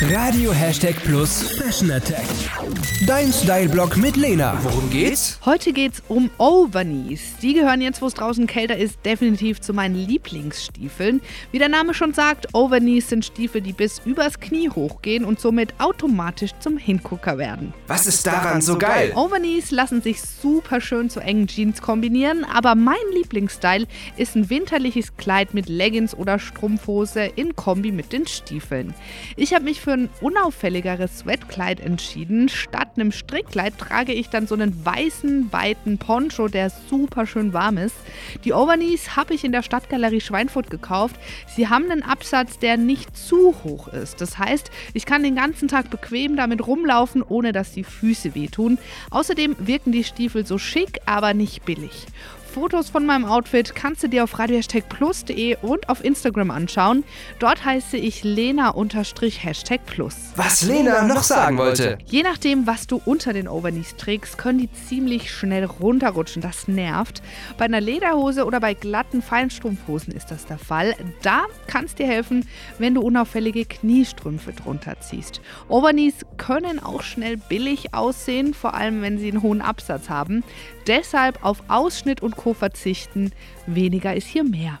Radio Hashtag Plus Fashion Attack. Dein Style-Blog mit Lena. Worum geht's? Heute geht's um Overknees. Die gehören jetzt, wo es draußen kälter ist, definitiv zu meinen Lieblingsstiefeln. Wie der Name schon sagt, Overknees sind Stiefel, die bis übers Knie hochgehen und somit automatisch zum Hingucker werden. Was ist daran so geil? Overknees lassen sich super schön zu engen Jeans kombinieren, aber mein Lieblingsstyle ist ein winterliches Kleid mit Leggings oder Strumpfhose in Kombi mit den Stiefeln. Ich habe mich für ein unauffälligeres Sweatkleid entschieden. Statt einem Strickkleid trage ich dann so einen weißen, weiten Poncho, der super schön warm ist. Die Overknees habe ich in der Stadtgalerie Schweinfurt gekauft. Sie haben einen Absatz, der nicht zu hoch ist. Das heißt, ich kann den ganzen Tag bequem damit rumlaufen, ohne dass die Füße wehtun. Außerdem wirken die Stiefel so schick, aber nicht billig. Fotos von meinem Outfit kannst du dir auf radio-plus.de und auf Instagram anschauen. Dort heiße ich Lena-Hashtag Plus. Was Lena noch sagen wollte. Je nachdem, was du unter den Overknees trägst, können die ziemlich schnell runterrutschen. Das nervt. Bei einer Lederhose oder bei glatten Feinstrumpfhosen ist das der Fall. Da kann es dir helfen, wenn du unauffällige Kniestrümpfe drunter ziehst. Overknees können auch schnell billig aussehen, vor allem wenn sie einen hohen Absatz haben. Deshalb auf Ausschnitt und Co. verzichten. Weniger ist hier mehr.